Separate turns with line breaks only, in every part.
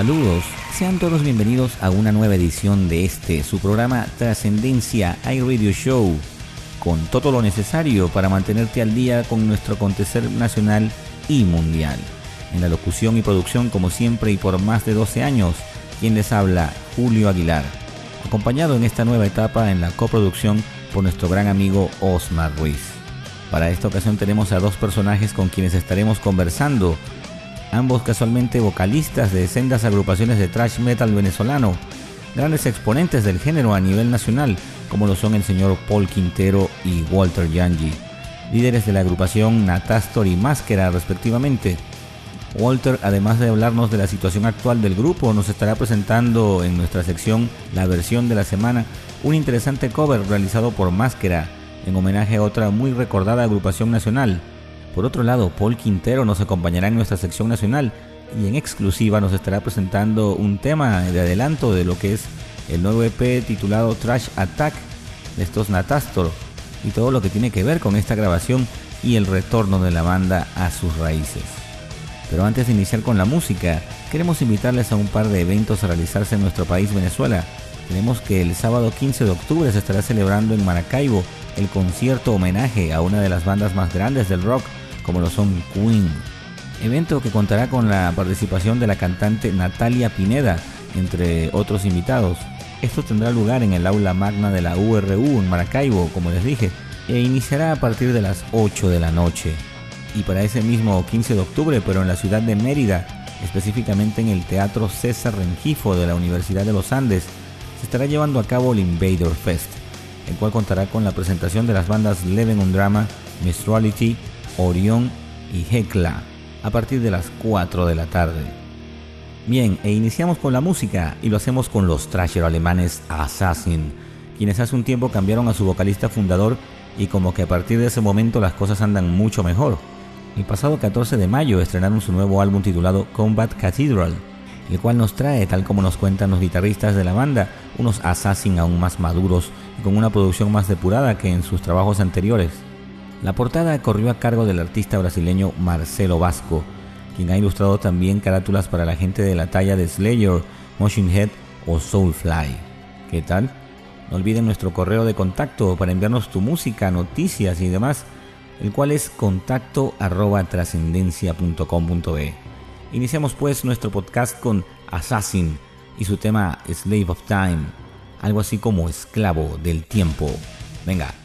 Saludos, sean todos bienvenidos a una nueva edición de este, su programa Trascendencia iRadio Show, con todo lo necesario para mantenerte al día con nuestro acontecer nacional y mundial. En la locución y producción, como siempre y por más de 12 años, quien les habla, Julio Aguilar, acompañado en esta nueva etapa en la coproducción por nuestro gran amigo Osmar Ruiz. Para esta ocasión tenemos a dos personajes con quienes estaremos conversando ambos casualmente vocalistas de sendas agrupaciones de thrash metal venezolano, grandes exponentes del género a nivel nacional, como lo son el señor Paul Quintero y Walter Yangi, líderes de la agrupación Natastor y Máscara respectivamente. Walter, además de hablarnos de la situación actual del grupo, nos estará presentando en nuestra sección La versión de la semana un interesante cover realizado por Máscara en homenaje a otra muy recordada agrupación nacional, por otro lado, Paul Quintero nos acompañará en nuestra sección nacional y en exclusiva nos estará presentando un tema de adelanto de lo que es el nuevo EP titulado Trash Attack de estos Natastor y todo lo que tiene que ver con esta grabación y el retorno de la banda a sus raíces. Pero antes de iniciar con la música, queremos invitarles a un par de eventos a realizarse en nuestro país Venezuela. Tenemos que el sábado 15 de octubre se estará celebrando en Maracaibo el concierto homenaje a una de las bandas más grandes del rock como lo son Queen. Evento que contará con la participación de la cantante Natalia Pineda, entre otros invitados. Esto tendrá lugar en el aula magna de la URU en Maracaibo, como les dije, e iniciará a partir de las 8 de la noche. Y para ese mismo 15 de octubre, pero en la ciudad de Mérida, específicamente en el Teatro César Rengifo de la Universidad de los Andes, se estará llevando a cabo el Invader Fest, el cual contará con la presentación de las bandas Leven on Drama, Mistrality, Orión y Hecla a partir de las 4 de la tarde. Bien, e iniciamos con la música y lo hacemos con los trasher alemanes Assassin, quienes hace un tiempo cambiaron a su vocalista fundador y como que a partir de ese momento las cosas andan mucho mejor. El pasado 14 de mayo estrenaron su nuevo álbum titulado Combat Cathedral, el cual nos trae, tal como nos cuentan los guitarristas de la banda, unos Assassin aún más maduros y con una producción más depurada que en sus trabajos anteriores. La portada corrió a cargo del artista brasileño Marcelo Vasco, quien ha ilustrado también carátulas para la gente de la talla de Slayer, Motion Head o Soulfly. ¿Qué tal? No olviden nuestro correo de contacto para enviarnos tu música, noticias y demás, el cual es contacto arroba trascendencia.com.be. Iniciamos pues nuestro podcast con Assassin y su tema Slave of Time, algo así como esclavo del tiempo. Venga.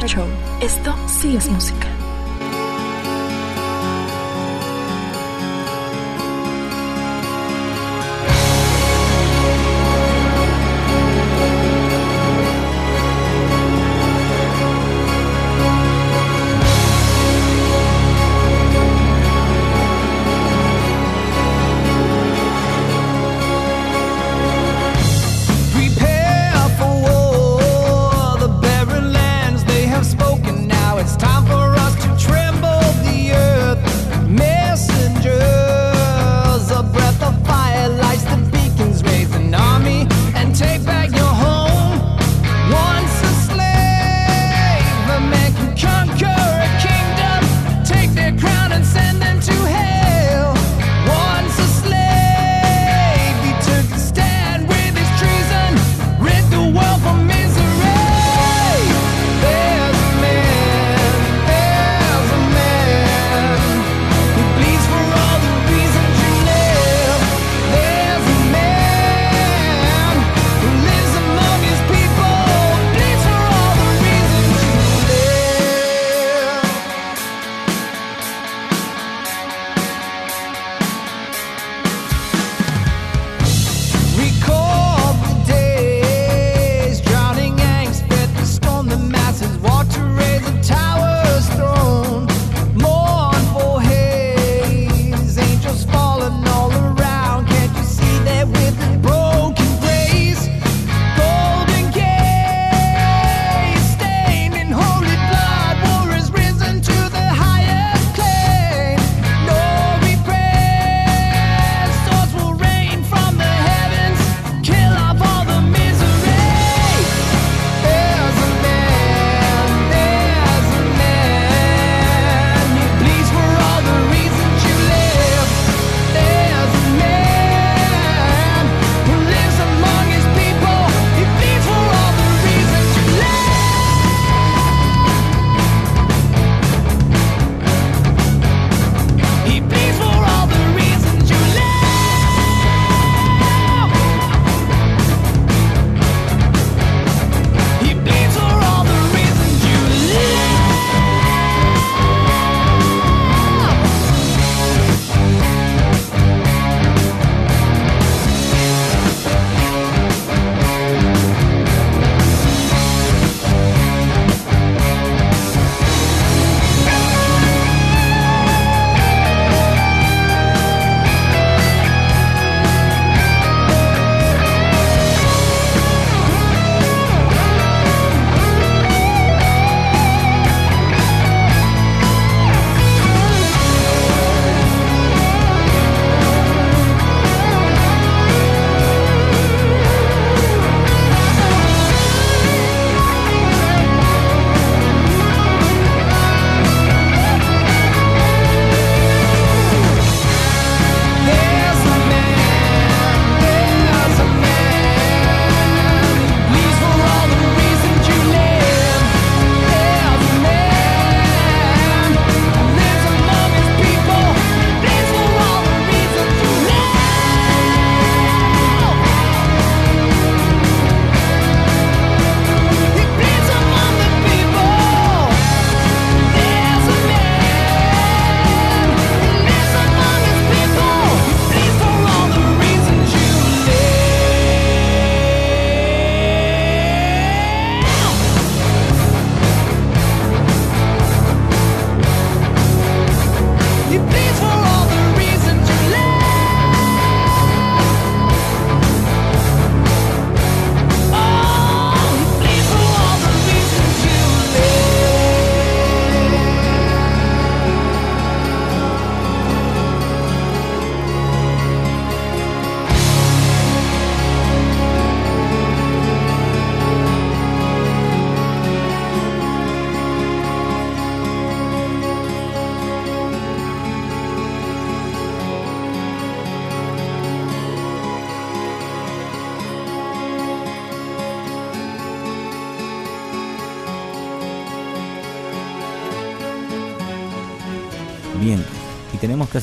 Radio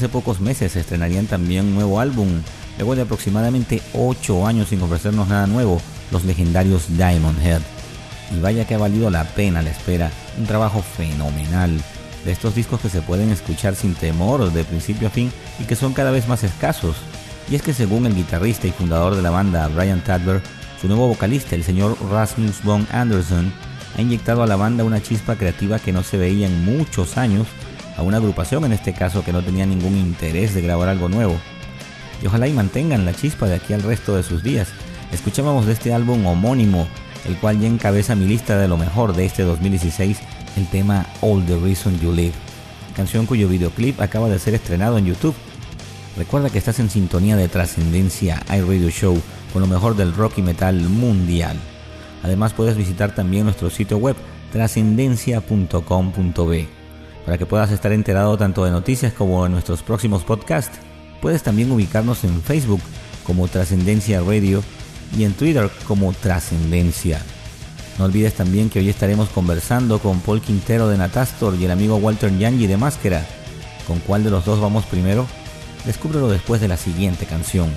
hace pocos meses estrenarían también un nuevo álbum, luego de aproximadamente 8 años sin ofrecernos nada nuevo, los legendarios Diamond Head. y vaya que ha valido la pena la espera, un trabajo fenomenal de estos discos que se pueden escuchar sin temor de principio a fin y que son cada vez más escasos. Y es que según el guitarrista y fundador de la banda Brian Tadler, su nuevo vocalista, el señor Rasmus von Anderson, ha inyectado a la banda una chispa creativa que no se veía en muchos años, a una agrupación en este caso que no tenía ningún interés de grabar algo nuevo. Y ojalá y mantengan la chispa de aquí al resto de sus días. Escuchábamos de este álbum homónimo, el cual ya encabeza mi lista de lo mejor de este 2016, el tema All the Reason You Live, canción cuyo videoclip acaba de ser estrenado en YouTube. Recuerda que estás en sintonía de Trascendencia iRadio Show con lo mejor del rock y metal mundial. Además puedes visitar también nuestro sitio web trascendencia.com.b para que puedas estar enterado tanto de noticias como de nuestros próximos podcasts. Puedes también ubicarnos en Facebook como Trascendencia Radio y en Twitter como Trascendencia. No olvides también que hoy estaremos conversando con Paul Quintero de Natastor y el amigo Walter Yangi de Máscara. ¿Con cuál de los dos vamos primero? Descúbrelo después de la siguiente canción.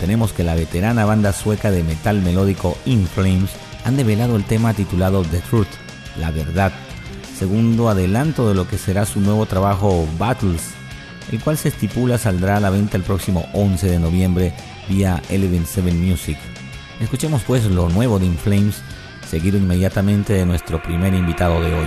Tenemos que la veterana banda sueca de metal melódico In Flames han develado el tema titulado The Truth, la verdad, segundo adelanto de lo que será su nuevo trabajo Battles, el cual se estipula saldrá a la venta el próximo 11 de noviembre vía Eleven 7 Music. Escuchemos pues lo nuevo de In Flames, seguido inmediatamente de nuestro primer invitado de hoy.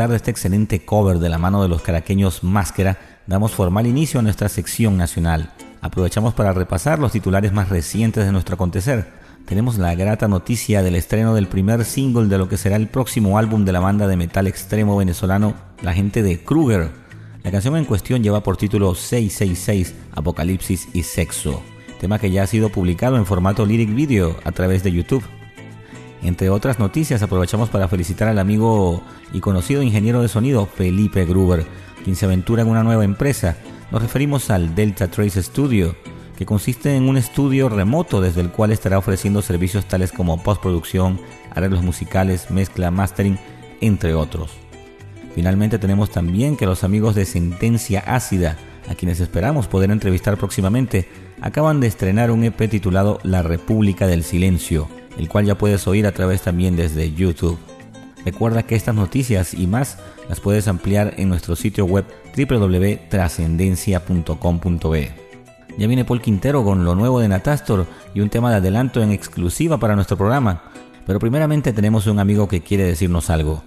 Disfrutar de este excelente cover de la mano de los caraqueños Máscara, damos formal inicio a nuestra sección nacional. Aprovechamos para repasar los titulares más recientes de nuestro acontecer. Tenemos la grata noticia del estreno del primer single de lo que será el próximo álbum de la banda de metal extremo venezolano, la gente de Kruger. La canción en cuestión lleva por título 666, Apocalipsis y Sexo, tema que ya ha sido publicado en formato lyric video a través de YouTube. Entre otras noticias, aprovechamos para felicitar al amigo y conocido ingeniero de sonido Felipe Gruber, quien se aventura en una nueva empresa. Nos referimos al Delta Trace Studio, que consiste en un estudio remoto desde el cual estará ofreciendo servicios tales como postproducción, arreglos musicales, mezcla, mastering, entre otros. Finalmente tenemos también que los amigos de Sentencia Ácida, a quienes esperamos poder entrevistar próximamente, acaban de estrenar un EP titulado La República del Silencio, el cual ya puedes oír a través también desde YouTube. Recuerda que estas noticias y más las puedes ampliar en nuestro sitio web www.trascendencia.com.be. Ya viene Paul Quintero con lo nuevo de Natastor y un tema de adelanto en exclusiva para nuestro programa. Pero primeramente tenemos un amigo que quiere decirnos algo.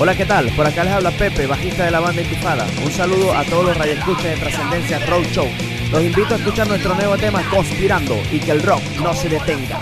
Hola, ¿qué tal? Por acá les habla Pepe, bajista de la banda Intifada. Un saludo a todos los radioescuchas de Trascendencia Road Show. Los invito a escuchar nuestro nuevo tema Conspirando y que el rock no se detenga.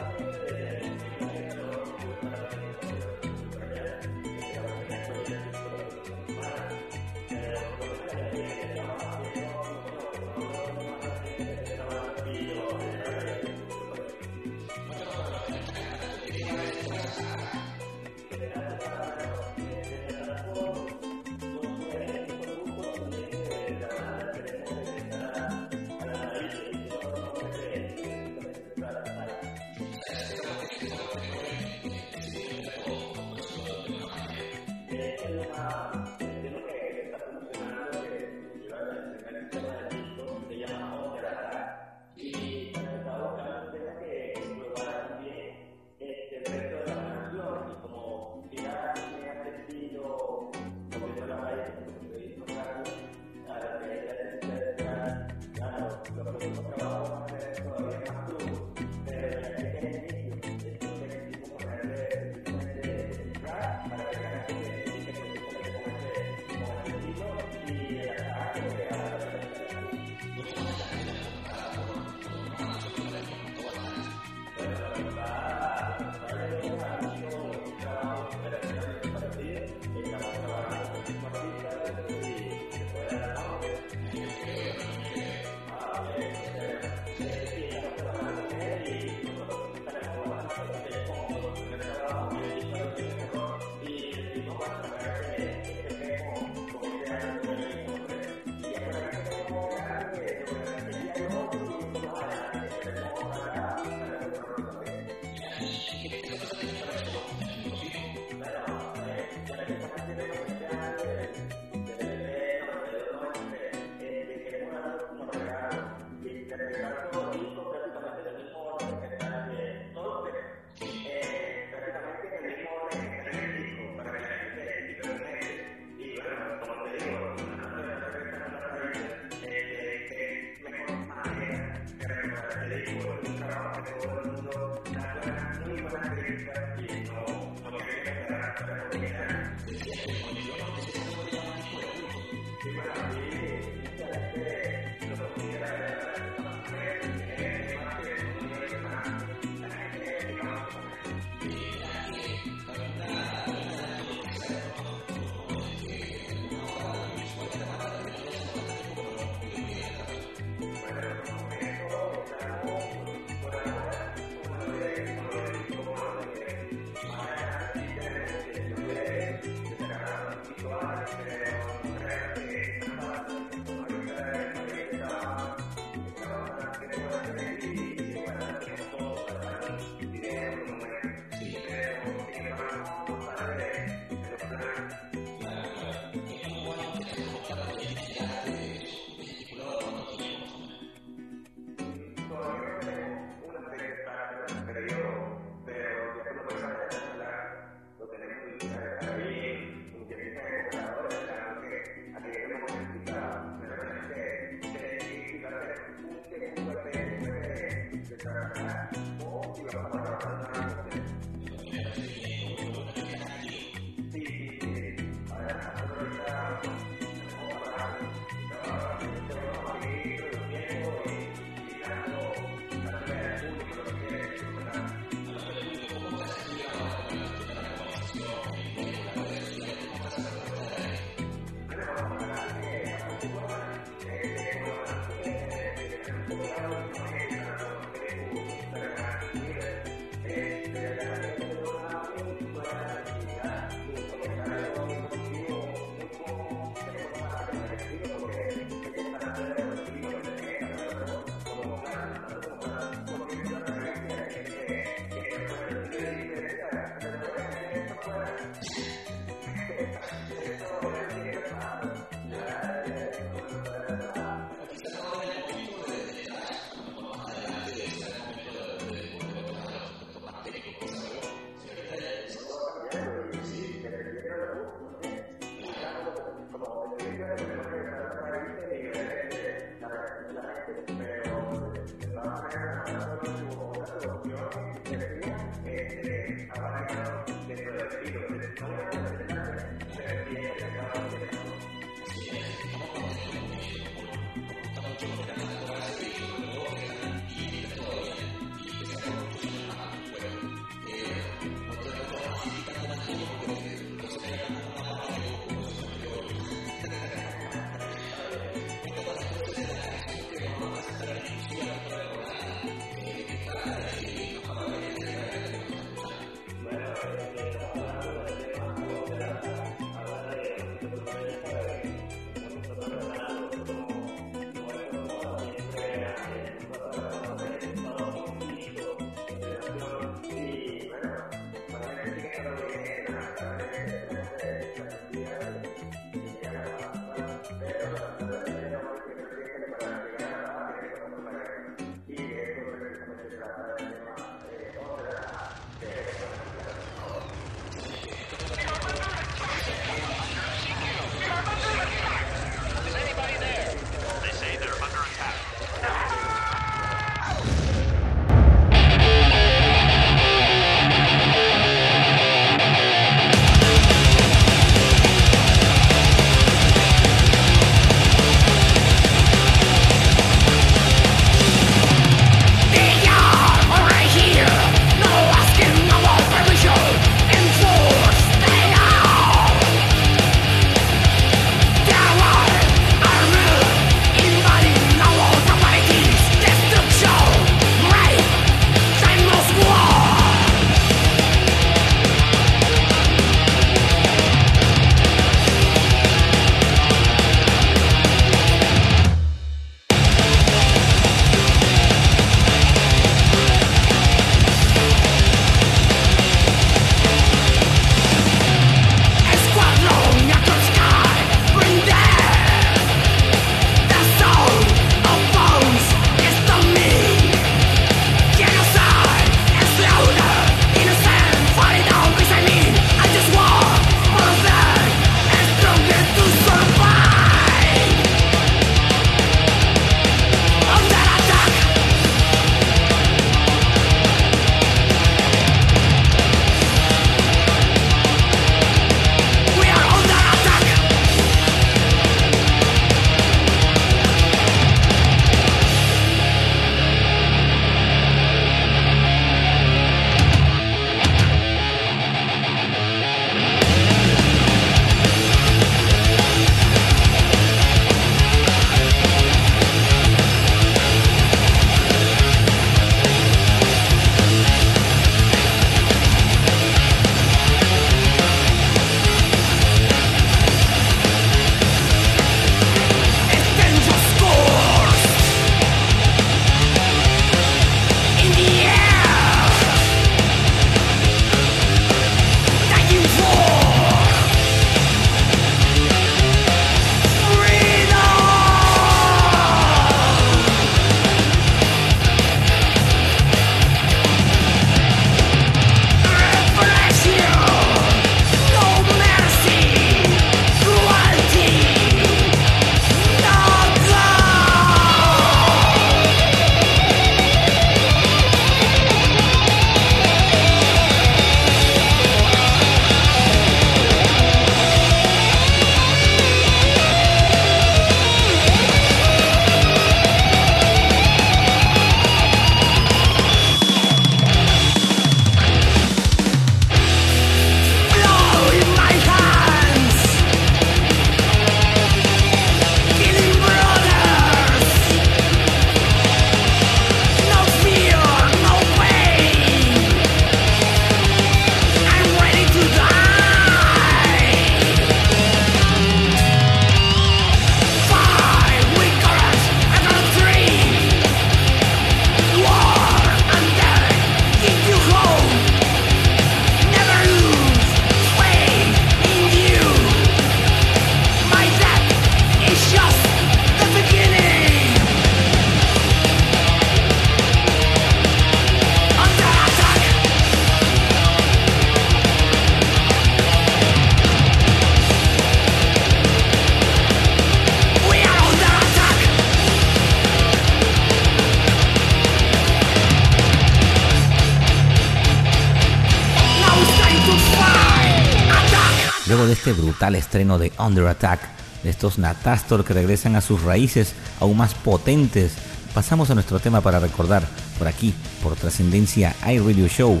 Brutal estreno de Under Attack, de estos Natastor que regresan a sus raíces aún más potentes, pasamos a nuestro tema para recordar por aquí, por Trascendencia iRadio Show.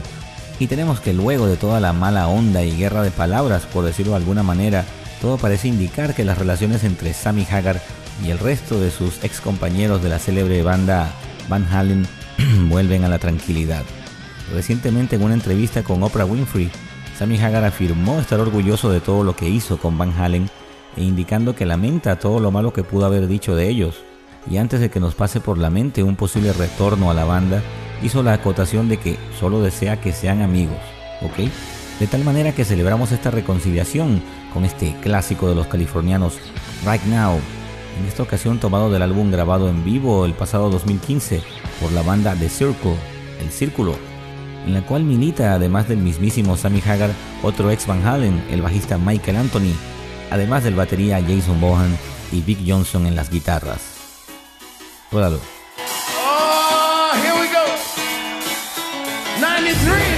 Y tenemos que luego de toda la mala onda y guerra de palabras, por decirlo de alguna manera, todo parece indicar que las relaciones entre Sammy Hagar y el resto de sus ex compañeros de la célebre banda Van Halen vuelven a la tranquilidad. Recientemente en una entrevista con Oprah Winfrey, Sammy Hagar afirmó estar orgulloso de todo lo que hizo con Van Halen e indicando que lamenta todo lo malo que pudo haber dicho de ellos. Y antes de que nos pase por la mente un posible retorno a la banda, hizo la acotación de que solo desea que sean amigos, ¿ok? De tal manera que celebramos esta reconciliación con este clásico de los californianos, Right Now, en esta ocasión tomado del álbum grabado en vivo el pasado 2015 por la banda The Circle, El Círculo, en la cual milita, además del mismísimo Sammy Hagar, otro ex Van Halen, el bajista Michael Anthony, además del batería Jason Bohan y Vic Johnson en las guitarras.
93.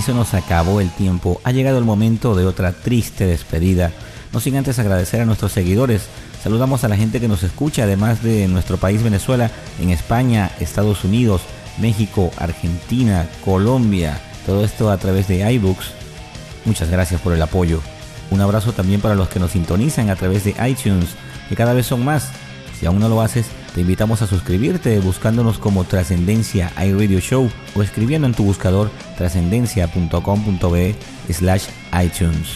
Y se nos acabó el tiempo. Ha llegado el momento de otra triste despedida. No sin antes agradecer a nuestros seguidores. Saludamos a la gente que nos escucha, además de nuestro país Venezuela, en España, Estados Unidos, México, Argentina, Colombia. Todo esto a través de iBooks. Muchas gracias por el apoyo. Un abrazo también para los que nos sintonizan a través de iTunes, que cada vez son más. Si aún no lo haces, te invitamos a suscribirte buscándonos como Trascendencia iRadio Show o escribiendo en tu buscador trascendencia.com.be slash iTunes.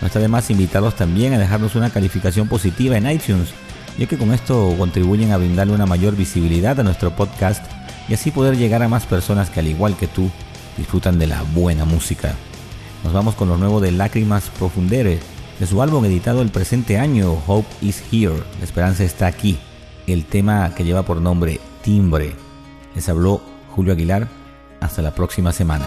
No está de más invitarlos también a dejarnos una calificación positiva en iTunes, ya que con esto contribuyen a brindarle una mayor visibilidad a nuestro podcast y así poder llegar a más personas que al igual que tú disfrutan de la buena música. Nos vamos con lo nuevo de Lágrimas Profundere, de su álbum editado el presente año, Hope is Here, la esperanza está aquí, el tema que lleva por nombre Timbre. Les habló Julio Aguilar, hasta la próxima semana.